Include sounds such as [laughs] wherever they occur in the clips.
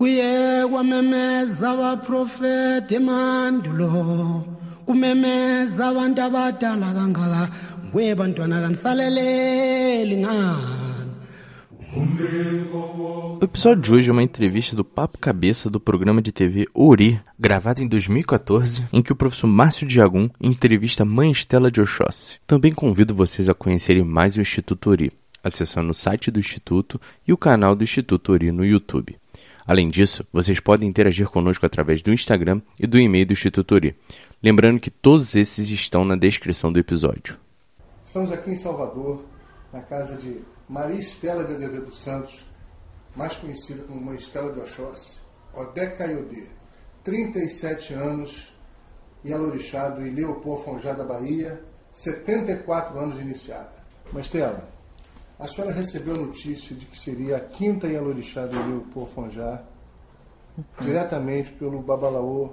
kuye kwamemeza abaprofeti emandulo kumemeza abantu abadala kangaka nguye bantwana kanisaleleli ngani O episódio de hoje é uma entrevista do Papo Cabeça do programa de TV Ori, gravado em 2014, em que o professor Márcio Diagum entrevista mãe Estela de Oxóssi. Também convido vocês a conhecerem mais o Instituto Ori, acessando o site do Instituto e o canal do Instituto Ori no YouTube. Além disso, vocês podem interagir conosco através do Instagram e do e-mail do Instituto Ori. Lembrando que todos esses estão na descrição do episódio. Estamos aqui em Salvador, na casa de Maria Estela de Azevedo Santos, mais conhecida como Mãe Estela de Oxóssi, Odé Caiodê, 37 anos, em Alorixá do Ileupo Afonjá da Bahia, 74 anos de iniciada. Mãe Estela, a senhora recebeu a notícia de que seria a quinta em Alorixá do Ileupo Afonjá, diretamente pelo Babalaô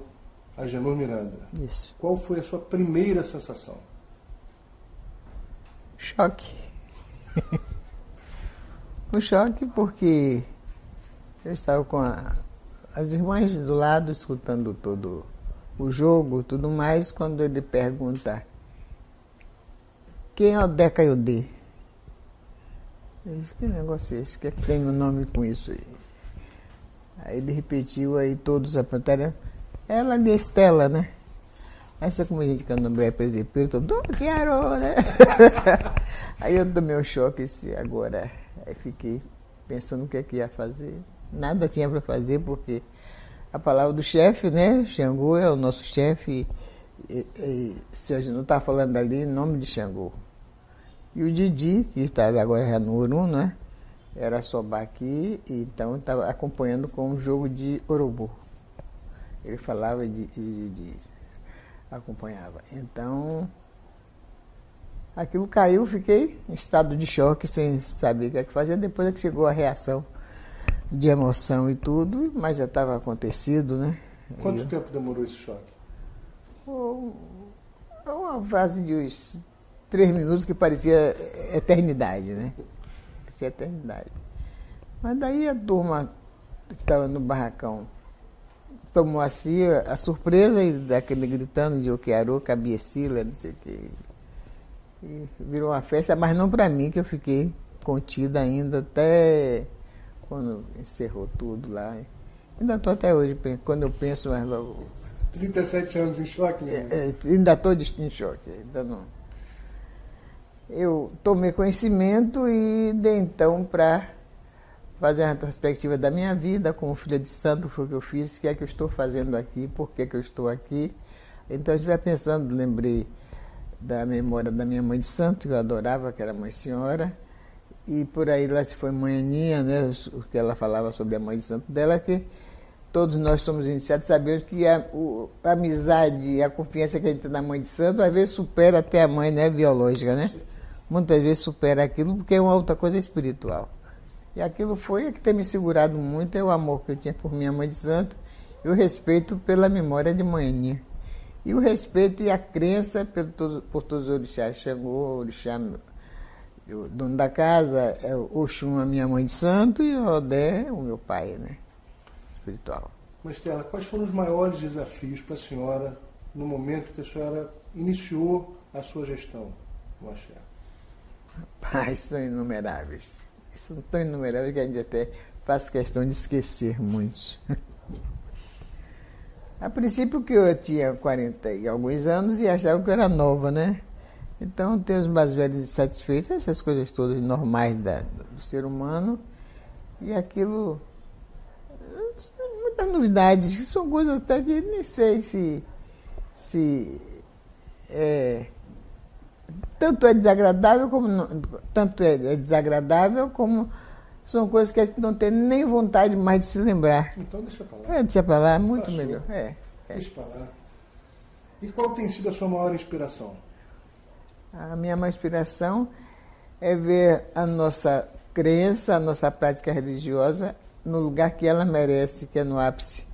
Agenor Miranda. Isso. Qual foi a sua primeira sensação? Choque. [laughs] um choque porque eu estava com a- as irmãs do lado escutando todo o jogo, tudo mais, quando ele pergunta quem é o Deca Iudê? Eu disse, que negócio é esse? Que tem um nome com isso aí? Aí ele repetiu, aí todos apontaram, ela de Estela, né? Essa como a gente candomblé presepeiro, todo quero, né? [laughs] Aí eu tomei um choque esse agora. Aí fiquei pensando o que é que ia fazer. Nada tinha para fazer, porque a palavra do chefe, né? Xangô é o nosso chefe. E, e, se a gente não está falando ali, em nome de Xangô. E o Didi, que está agora já no Urum, né? Era sobar aqui, e então estava acompanhando com um jogo de Orobu. Ele falava de, de, de acompanhava. Então, aquilo caiu, fiquei em estado de choque, sem saber o que é que fazer. Depois é que chegou a reação de emoção e tudo, mas já estava acontecido, né? Quanto E- tempo demorou esse choque? Uma fase de uns três minutos que parecia eternidade, né? Parecia eternidade. Mas daí a turma que estava no barracão tomou assim a, surpresa e daquele gritando de Oquearô, Cabiecila, não sei o quê. E virou uma festa, mas não para mim, que eu fiquei contida ainda até quando encerrou tudo lá. Ainda estou até hoje, quando eu penso, mas logo 37 anos em choque? né? é, é, ainda estou em choque, ainda não. Eu tomei conhecimento e dei então para fazer a retrospectiva da minha vida como filha de santo, foi o que eu fiz, o que é que eu estou fazendo aqui, por que, que eu estou aqui. Então a gente vai pensando, lembrei da memória da minha mãe de santo, que eu adorava, que era mãe senhora, e por aí lá se foi mãe né, o que ela falava sobre a mãe de santo dela, que todos nós somos iniciados, sabemos que a, o- a amizade a confiança que a gente tem na mãe de santo, às vezes supera até a mãe né, biológica, né? Muitas vezes supera aquilo porque é uma outra coisa espiritual. E aquilo foi que tem me segurado muito, é o amor que eu tinha por minha mãe de santo e o respeito pela memória de manhinha. E o respeito e a crença por todos, por todos os orixás, Xangô, orixá, o dono da casa, é Oxum, a minha mãe de santo, e o Odé, o meu pai, né? Espiritual. Mas, Stella, quais foram os maiores desafios para a senhora no momento que a senhora iniciou a sua gestão no Axé? Pais [laughs] são inumeráveis. São tão inumeráveis que a gente até faz questão de esquecer muitos. [laughs] A princípio que eu tinha 40 e alguns anos e achava que eu era nova, né? Então ter os mais velhos insatisfeitos, essas coisas todas normais da, do ser humano. E aquilo. Muitas novidades, que são coisas até que nem sei se. se é, tanto é desagradável como tanto é é desagradável como são coisas que a gente não tem nem vontade mais de se lembrar. Então, deixa para lá. É, deixa pra lá, muito Passou. melhor. É. Deixa para lá. E qual tem sido a sua maior inspiração? A minha maior inspiração é ver a nossa crença, a nossa prática religiosa no lugar que ela merece, que é no ápice,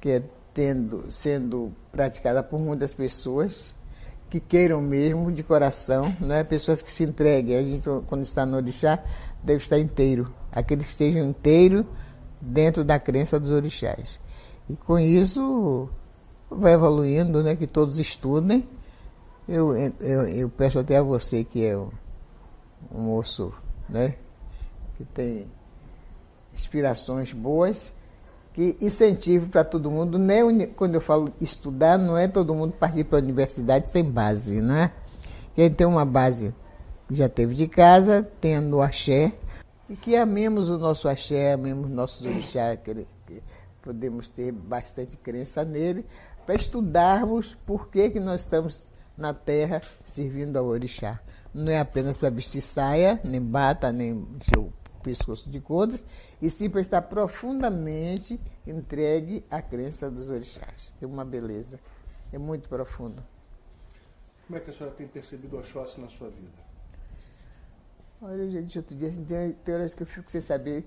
que é tendo, sendo praticada por muitas pessoas que queiram mesmo de coração, né? pessoas que se entreguem. A gente, quando está no orixá, deve estar inteiro. Aqueles que estejam inteiros dentro da crença dos orixás. E com isso vai evoluindo, né, que todos estudem. Eu, eu, eu peço até a você que é um, um moço né, que tem inspirações boas, que incentive para todo mundo. Nem quando eu falo estudar, não é todo mundo partir para a universidade sem base, não é? Quem tem uma base já teve de casa, tendo o axé, e que amemos o nosso axé, amemos nossos orixás, que, podemos ter bastante crença nele, para estudarmos por que, que nós estamos na terra servindo ao orixá. Não é apenas para vestir saia, nem bata, nem encher o pescoço de contas, e sim para estar profundamente entregue à crença dos orixás. É uma beleza. É muito profundo. Como é que a senhora tem percebido o Oxóssi na sua vida? Olha, eu já disse outro dia, assim, tem, tem horas que eu fico sem saber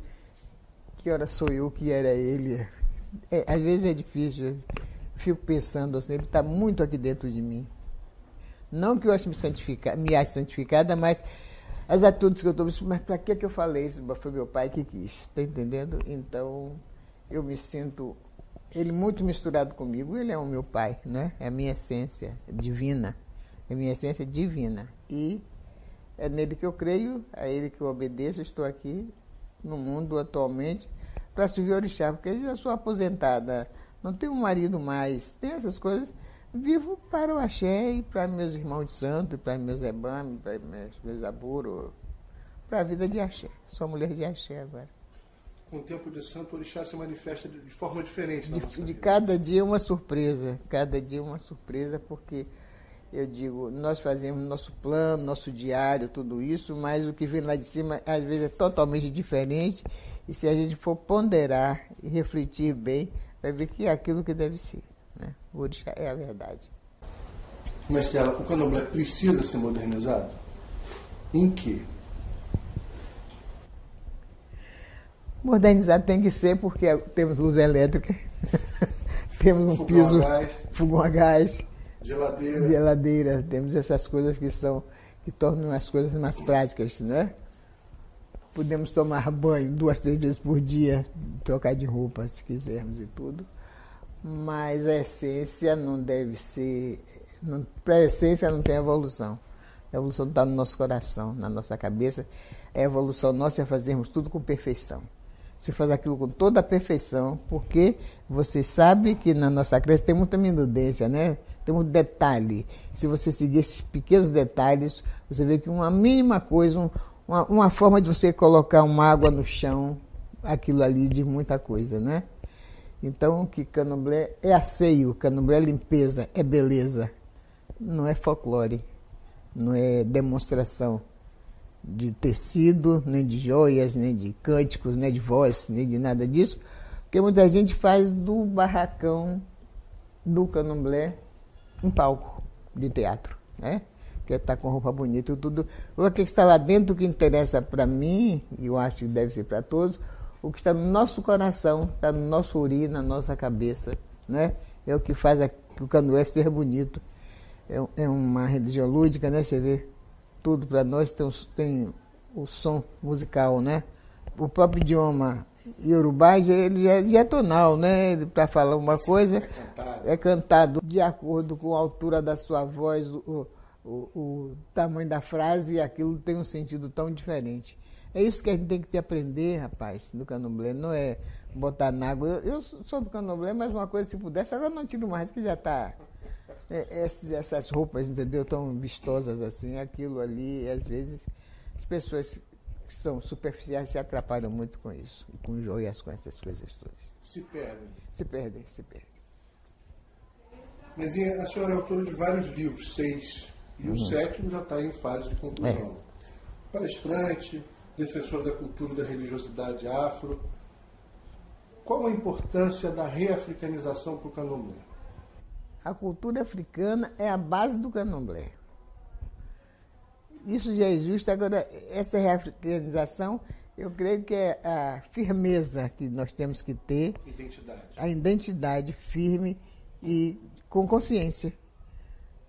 que hora sou eu, que era ele. É, às vezes é difícil, eu fico pensando assim, ele está muito aqui dentro de mim. Não que eu ache me, santificar, me ache santificada, mas as atitudes que eu estou mas para que, que eu falei isso? Foi meu pai que quis, está entendendo? Então, eu me sinto, ele muito misturado comigo, ele é o meu pai, né? é a minha essência divina, é a minha essência divina. E é nele que eu creio, é ele que eu obedeço. Estou aqui no mundo atualmente para servir o orixá, porque eu já sou aposentada, não tenho um marido mais, tem essas coisas. Vivo para o axé e para meus irmãos de santo, para meus ebames, para meus, meus aburos, para a vida de axé. Sou mulher de axé agora. Com o tempo de santo, o orixá se manifesta de, de forma diferente. De, de cada dia uma surpresa, cada dia uma surpresa, porque eu digo, nós fazemos nosso plano, nosso diário, tudo isso, mas o que vem lá de cima às vezes é totalmente diferente. E se a gente for ponderar e refletir bem, vai ver que é aquilo que deve ser. O orixá é a verdade. Mas que ela, o candomblé precisa ser modernizado? Em que? Modernizado tem que ser porque temos luz elétrica, [laughs] temos um fogão piso, a gás. fogão a gás Geladeira. Geladeira. Temos essas coisas que são que tornam as coisas mais práticas, né? Podemos tomar banho duas, três vezes por dia, trocar de roupa se quisermos e tudo. Mas a essência não deve ser. Para a essência não tem evolução. A evolução está no nosso coração, na nossa cabeça. A evolução nossa é fazermos tudo com perfeição. Você faz aquilo com toda a perfeição, porque você sabe que na nossa crença tem muita minudência, né? Tem muito detalhe. Se você seguir esses pequenos detalhes, você vê que uma mínima coisa, uma, uma forma de você colocar uma água no chão, aquilo ali de muita coisa, né? Então, que candomblé é asseio, candomblé é limpeza, é beleza. Não é folclore, não é demonstração de tecido, nem de joias, nem de cânticos, nem de voz, nem de nada disso, porque muita gente faz do barracão do candomblé um palco de teatro, né? Quer estar tá com roupa bonita e tudo. O que está lá dentro que interessa para mim, e eu acho que deve ser para todos, o que está no nosso coração, está no nosso uri, na nossa cabeça, né? É o que faz o candomblé ser bonito. É, é uma religião lúdica, né? Você vê tudo para nós tem, tem o som musical, né? O próprio idioma Yorubá, ele já, já é tonal, né? Para falar uma coisa, é cantado. é cantado. de acordo com a altura da sua voz, o, o, o, tamanho da frase, e aquilo tem um sentido tão diferente. É isso que a gente tem que aprender, rapaz, do candomblé. Não é botar na água. Eu, eu sou do candomblé, mas uma coisa, se pudesse, agora não tiro mais, que já está é, essas roupas, entendeu? Tão vistosas assim, aquilo ali, às vezes as pessoas que são superficiais se atrapalham muito com isso, com joias, com essas coisas todas. Se perdem. Se perdem, se perdem. Mas a senhora é autora de vários livros, seis, e uhum. o sétimo já está em fase de conclusão. É. Palestrante, defensor da cultura e da religiosidade afro. Qual a importância da reafricanização para o candomblé? A cultura africana é a base do candomblé. Isso já é justo. Agora, essa reafricanização, eu creio que é a firmeza que nós temos que ter. Identidade. A identidade firme e com consciência.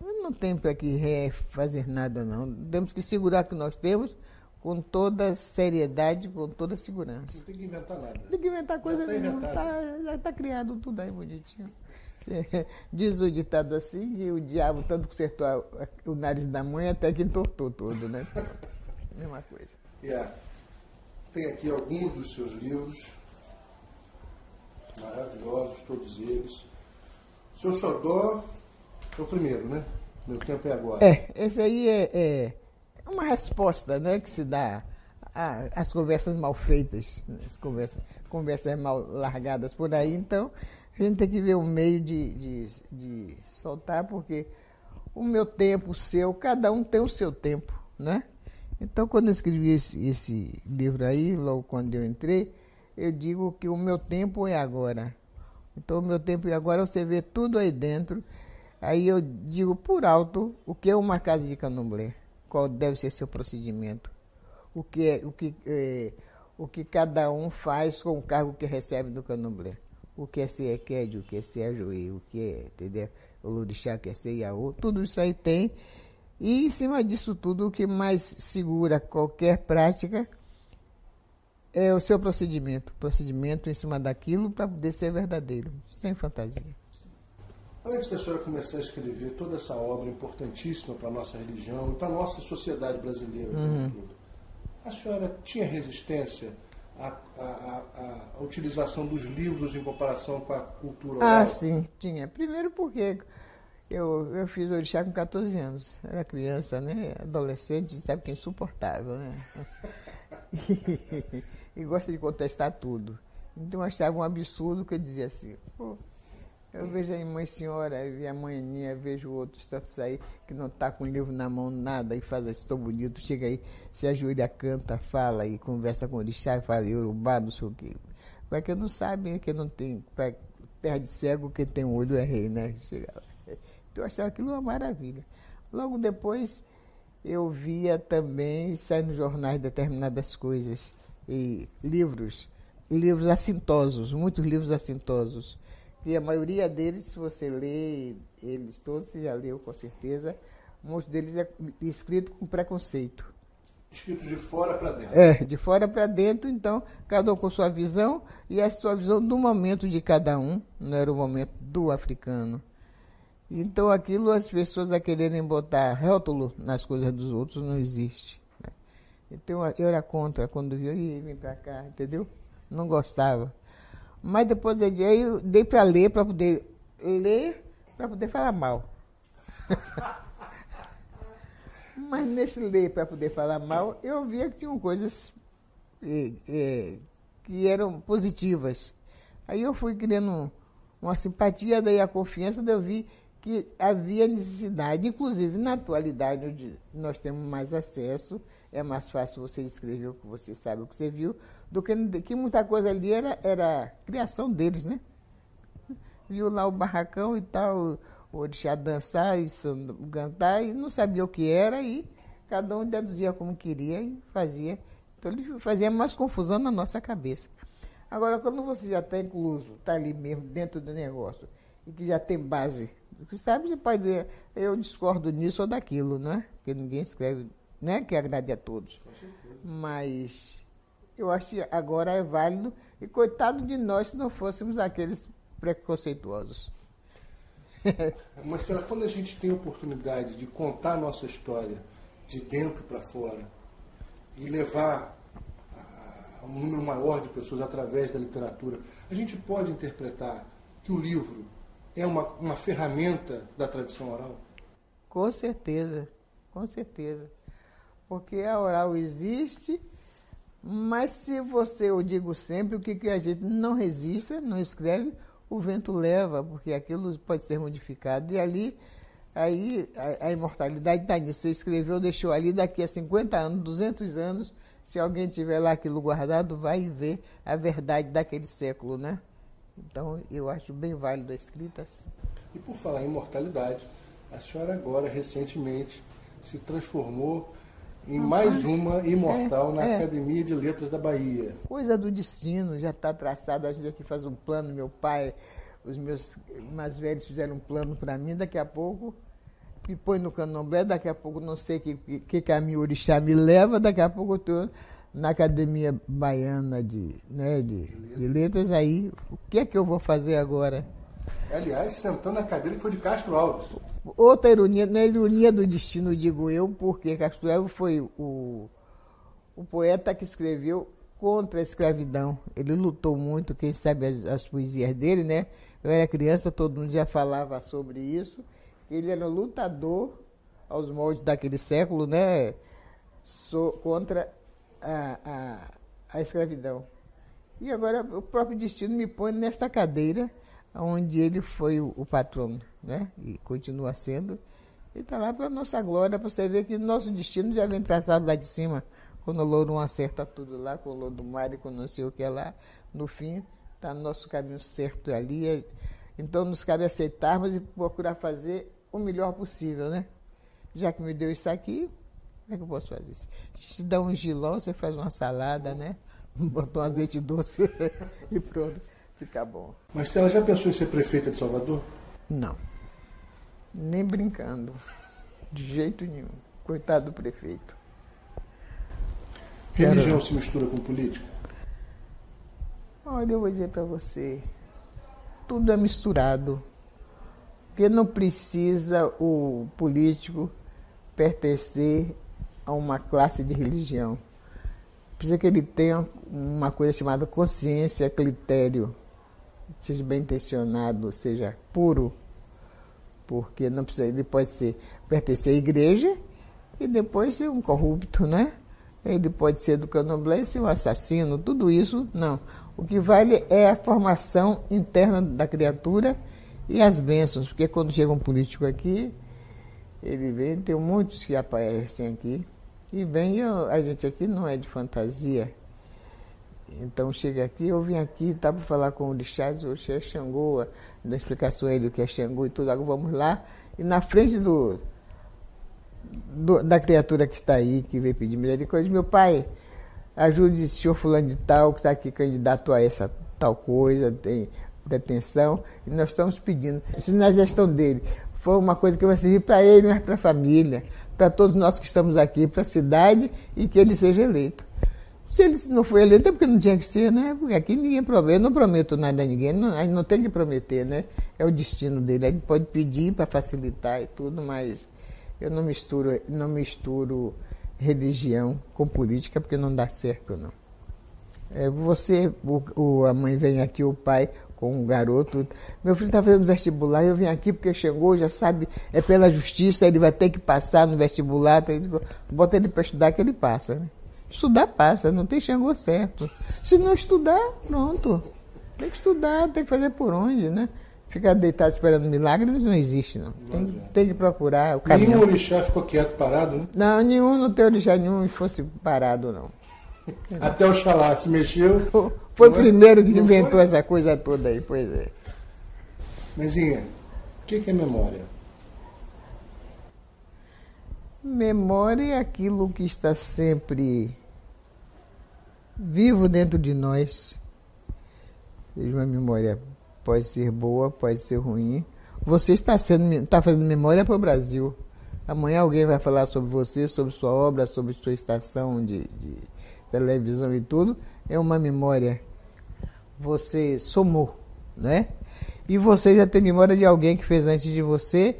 Não tem para que fazer nada, não. Temos que segurar o que nós temos com toda seriedade, com toda segurança. Não tem que inventar nada. Não tem que inventar coisa tá nenhuma. inventado. Tá, já está criado tudo aí bonitinho. [laughs] Diz o ditado assim, e o diabo tanto consertou a- a- o nariz da mãe até que entortou todo, né? Mesma coisa. Yeah. Tem aqui alguns dos seus livros, maravilhosos, todos eles. Seu Xodó é o primeiro, né? Meu tempo é agora. É, esse aí é, é uma resposta né, que se dá às conversas mal feitas, as conversas, conversas mal largadas por aí. Então, a gente tem que ver um meio de, de, de soltar, porque o meu tempo, o seu, cada um tem o seu tempo, né? Então, quando eu escrevi esse, esse livro aí, logo quando eu entrei, eu digo que o meu tempo é agora. Então, o meu tempo é agora, você vê tudo aí dentro. Aí eu digo por alto o que é uma casa de candomblé, qual deve ser seu procedimento, o que, é, o que, é, o que cada um faz com o cargo que recebe do candomblé. O que é ser Eked, o que é ser Ajoí, o que é, entendeu? O Lorixá, o que é ser Iaô, tudo isso aí tem. E em cima disso tudo, o que mais segura qualquer prática é o seu procedimento. Procedimento em cima daquilo para poder ser verdadeiro, sem fantasia. Antes da senhora começar a escrever toda essa obra importantíssima para a nossa religião e para a nossa sociedade brasileira um todo, a senhora tinha resistência à, à- à- à utilização dos livros em comparação com a cultura oral? Ah, sim, tinha. Primeiro porque eu, eu fiz orixá com 14 anos. Era criança, né? Adolescente, sabe que é insuportável, né? E, [laughs] e gosta de contestar tudo. Então eu achava um absurdo que eu dizia assim, pô, eu vejo aí mãe senhora, vi a mãe Aninha, vejo outros tantos aí que não tá com livro na mão, nada, e faz assim tão bonito, chega aí, se ajoelha, canta, fala e conversa com o orixá, e fala Yorubá, não sei o quê. Vai que não sabe, que não tem, terra de cego, quem tem olho é rei, né? Chega lá. [laughs] Então eu achava aquilo uma maravilha. Logo depois eu via também sair nos jornais determinadas coisas e livros, livros assintosos, muitos livros assintosos. E a maioria deles, se você lê eles todos, você já leu com certeza, muitos deles é escrito com preconceito. Escrito de fora para dentro. É, de fora para dentro, então, cada um com sua visão e a sua visão do momento de cada um, não era o momento do africano. Então, aquilo as pessoas a quererem botar rótulo nas coisas dos outros não existe. né? Então, eu era contra quando viu e vim para cá, entendeu? Não gostava. Mas depois dei- eu dei para ler, para poder ler, para poder falar mal. [laughs] Mas nesse ler para poder falar mal, eu via que tinham coisas eh, eh, que eram positivas. Aí eu fui criando uma simpatia, daí a confiança, daí eu vi que havia necessidade, inclusive na atualidade, onde nós temos mais acesso, é mais fácil você escrever o que você sabe, o que você viu, do que, que muita coisa ali era, era criação deles, né? viu lá o barracão e tal, o orixá dançar e cantar, e não sabia o que era, e cada um deduzia como queria e fazia. Então ele fazia mais confusão na nossa cabeça. Agora, quando você já está incluso, está ali mesmo dentro do negócio, e que já tem base, você sabe, você pode dizer, eu discordo nisso ou daquilo, né? Porque ninguém escreve, né? Que agrade a todos. Mas eu acho que agora é válido, e coitado de nós se não fôssemos aqueles preconceituosos. [laughs] Mas, senhora, quando a gente tem a oportunidade de contar a nossa história de dentro para fora e levar a um número maior de pessoas através da literatura, a gente pode interpretar que o livro é uma, uma ferramenta da tradição oral? Com certeza, com certeza. Porque a oral existe, mas se você, eu digo sempre, o que, que a gente não resiste, não escreve, o vento leva, porque aquilo pode ser modificado. E ali, aí a, a imortalidade está nisso. Você escreveu, deixou ali, daqui a 50 anos, 200 anos, se alguém tiver lá aquilo guardado, vai ver a verdade daquele século, né? Então, eu acho bem válido a escrita. E por falar em imortalidade, a senhora agora, recentemente, se transformou em mais uma imortal é, na é. Academia de Letras da Bahia. Coisa do destino, já está traçado. A gente aqui faz um plano, meu pai, os meus mais velhos fizeram um plano para mim. Daqui a pouco me põe no candomblé, daqui a pouco não sei que, que caminho o orixá me leva, daqui a pouco eu estou na Academia Baiana de, né, de, de Letras, aí o que é que eu vou fazer agora? Aliás, sentando na cadeira que foi de Castro Alves. Outra ironia, não é ironia do destino, digo eu, porque Castro Alves foi o, o poeta que escreveu contra a escravidão. Ele lutou muito, quem sabe as, as poesias dele, né? Eu era criança, todo mundo já falava sobre isso. Ele era lutador aos moldes daquele século, né? So, contra a, a, a escravidão. E agora o próprio destino me põe nesta cadeira onde ele foi o, o patrono, né? E continua sendo. E está lá para nossa glória, para você ver que nosso destino já vem traçado lá de cima, quando o louro acerta tudo lá, com o louro do mar e com não sei o que é lá, no fim está no nosso caminho certo ali. Então nos cabe aceitarmos e procurar fazer o melhor possível, né? Já que me deu isso aqui, como é que eu posso fazer isso? Se dá um giló, você faz uma salada, né? [laughs] Botou um azeite doce [laughs] e pronto, fica bom. Mas ela já pensou em ser prefeita de Salvador? Não. Nem brincando. De jeito nenhum. Coitado do prefeito. Religião Quero... se mistura com política? Olha, eu vou dizer para você. Tudo é misturado. Porque não precisa o político pertencer a uma classe de religião. Precisa que ele tenha uma coisa chamada consciência, critério, seja bem intencionado, seja puro, porque não precisa, ele pode ser pertencer à igreja e depois ser um corrupto, né? Ele pode ser do candomblé e ser um assassino, tudo isso não. O que vale é a formação interna da criatura e as bênçãos, porque quando chega um político aqui, ele vem, tem muitos que aparecem aqui, e vem, a gente aqui não é de fantasia. Então chega aqui, eu vim aqui, tá para falar com o Lixás, o Xé Xangô, da explicação ele o que é Xangô e tudo, agora vamos lá. E na frente do, do, da criatura que está aí, que veio pedir misericórdia, meu pai, ajude o senhor fulano de tal, que está aqui candidato a essa tal coisa, tem pretensão, e nós estamos pedindo, se na gestão dele for uma coisa que vai servir para ele, mas para a família, para todos nós que estamos aqui, para a cidade e que ele seja eleito. Se ele não foi eleito é porque não tinha que ser, né? Porque aqui ninguém promete, eu não prometo nada a ninguém, não, a gente não tem que prometer, né? É o destino dele. A gente pode pedir para facilitar e tudo, mas eu não misturo, não misturo religião com política porque não dá certo, não. É, você, o, o, a mãe vem aqui, o pai, com um garoto. Meu filho está fazendo vestibular, eu vim aqui porque chegou, já sabe, é pela justiça, ele vai ter que passar no vestibular. Bota ele para estudar que ele passa. Né? Estudar passa, não tem Xangô certo. Se não estudar, pronto. Tem que estudar, tem que fazer por onde, né? Ficar deitado esperando milagres não existe, não. Tem, tem que procurar o caminho. Nenhum orixá ficou quieto, parado, né? Não, nenhum, não tem orixá nenhum fosse parado, não. [laughs] Até o Xalá se mexeu. Foi o primeiro que inventou foi? essa coisa toda aí, pois é. Mesinha, o que, que é memória? Memória é aquilo que está sempre vivo dentro de nós. Seja uma memória, pode ser boa, pode ser ruim. Você está, sendo, está fazendo memória para o Brasil. Amanhã alguém vai falar sobre você, sobre sua obra, sobre sua estação de, de televisão e tudo, é uma memória. Você somou, né? E você já tem memória de alguém que fez antes de você.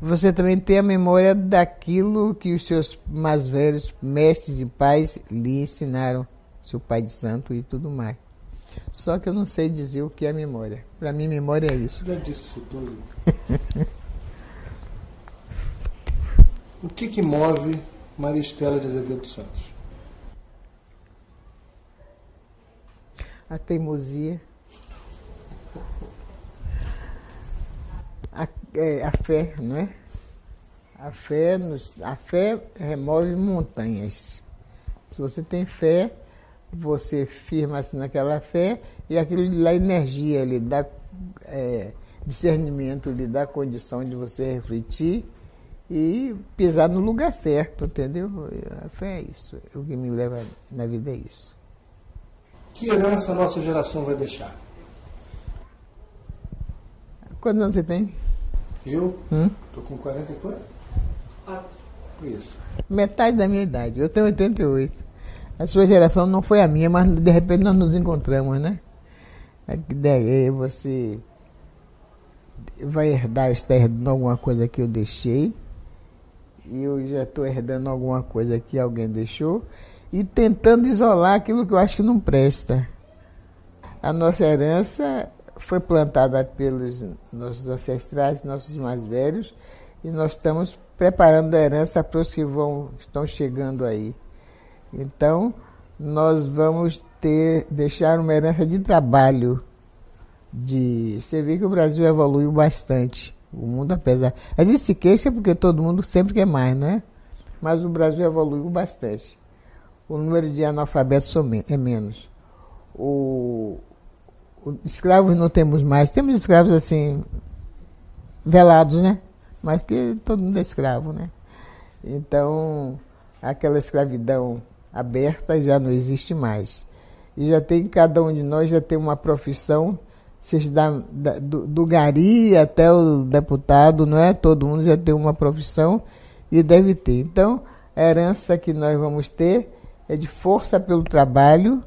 Você também tem a memória daquilo que os seus mais velhos mestres e pais lhe ensinaram, seu pai de santo e tudo mais. Só que eu não sei dizer o que é memória. Para mim, memória é isso. Já disse isso tudo. [laughs] o que, que move Maristela de Azevedo Santos? A teimosia, a, é, a fé, não é? A fé, nos, a fé remove montanhas. Se você tem fé, você firma-se naquela fé e aquilo lhe dá energia, lhe dá é, discernimento, lhe dá condição de você refletir e pisar no lugar certo, entendeu? A fé é isso. O que me leva na vida é isso. Que herança a nossa geração vai deixar? Quantos anos você tem? Eu? Hum? Tô com 44. Isso. Metade da minha idade. Eu tenho 88. A sua geração não foi a minha, mas de repente nós nos encontramos, né? A ideia é você vai herdar, está herdando alguma coisa que eu deixei. E eu já estou herdando alguma coisa que alguém deixou. E tentando isolar aquilo que eu acho que não presta. A nossa herança foi plantada pelos nossos ancestrais, nossos mais velhos, e nós estamos preparando a herança para os que vão, estão chegando aí. Então, nós vamos ter, deixar uma herança de trabalho. De, você vê que o Brasil evoluiu bastante. O mundo, apesar. A gente se queixa porque todo mundo sempre quer mais, não é? Mas o Brasil evoluiu bastante. O número de analfabetos é menos. O, escravos não temos mais. Temos escravos assim, velados, né? Mas que todo mundo é escravo, né? Então, aquela escravidão aberta já não existe mais. E já tem, cada um de nós já tem uma profissão, seja da, da, do, do gari até o deputado, não é? Todo mundo já tem uma profissão e deve ter. Então, a herança que nós vamos ter é de força pelo trabalho,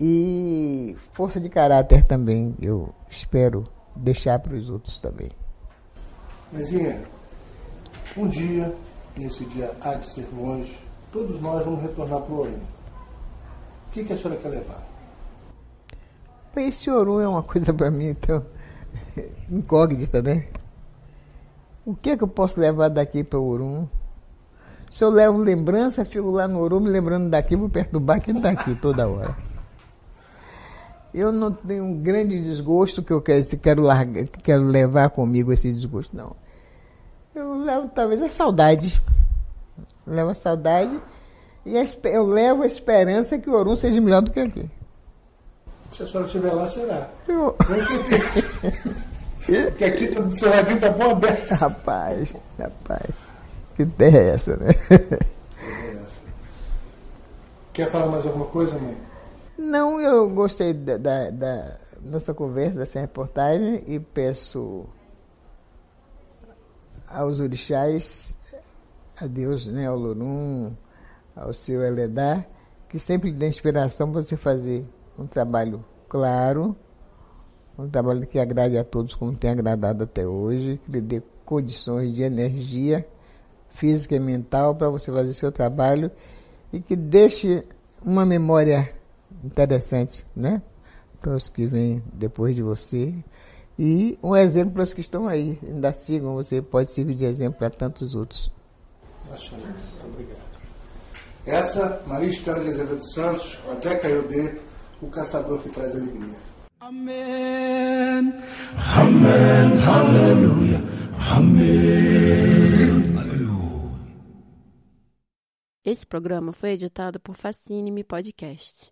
e força de caráter também, eu espero deixar para os outros também. Mezinha, um dia, nesse dia há de ser longe, todos nós vamos retornar para o Orim. O que, que a senhora quer levar? Esse Orum é uma coisa para mim, então, incógnita, né? O que é que eu posso levar daqui para o Orum? Se eu levo lembrança, fico lá no Orum me lembrando daqui, vou perturbar quem está aqui toda hora. Eu não tenho um grande desgosto que eu quero, quero, largar, quero levar comigo esse desgosto, não. Eu levo talvez a saudade. Eu levo a saudade e eu levo a esperança que o Orum seja melhor do que aqui. Se a senhora estiver lá, será. Eu... Com certeza. [laughs] Porque aqui do seu ladinho tá bom aberto. Rapaz, rapaz. Que terra é essa, né? É [laughs] essa. Quer falar mais alguma coisa, mãe? Não, eu gostei da, da, da nossa conversa, dessa reportagem, e peço aos orixás, a Deus, né, ao Lorum, ao seu Eledar, que sempre dê inspiração para você fazer um trabalho claro, um trabalho que agrade a todos como tem agradado até hoje, que lhe dê condições de energia física e mental para você fazer seu trabalho e que deixe uma memória interessante, né? Para os que vêm depois de você. E um exemplo para os que estão aí, ainda sigam, você pode servir de exemplo para tantos outros. Muito obrigado. Essa, Maria Estela de Azevedo Santos, até caiu de o caçador que traz alegria. Amém. Amém. Aleluia. Amém. Esse programa foi editado por Fascine-me Podcast.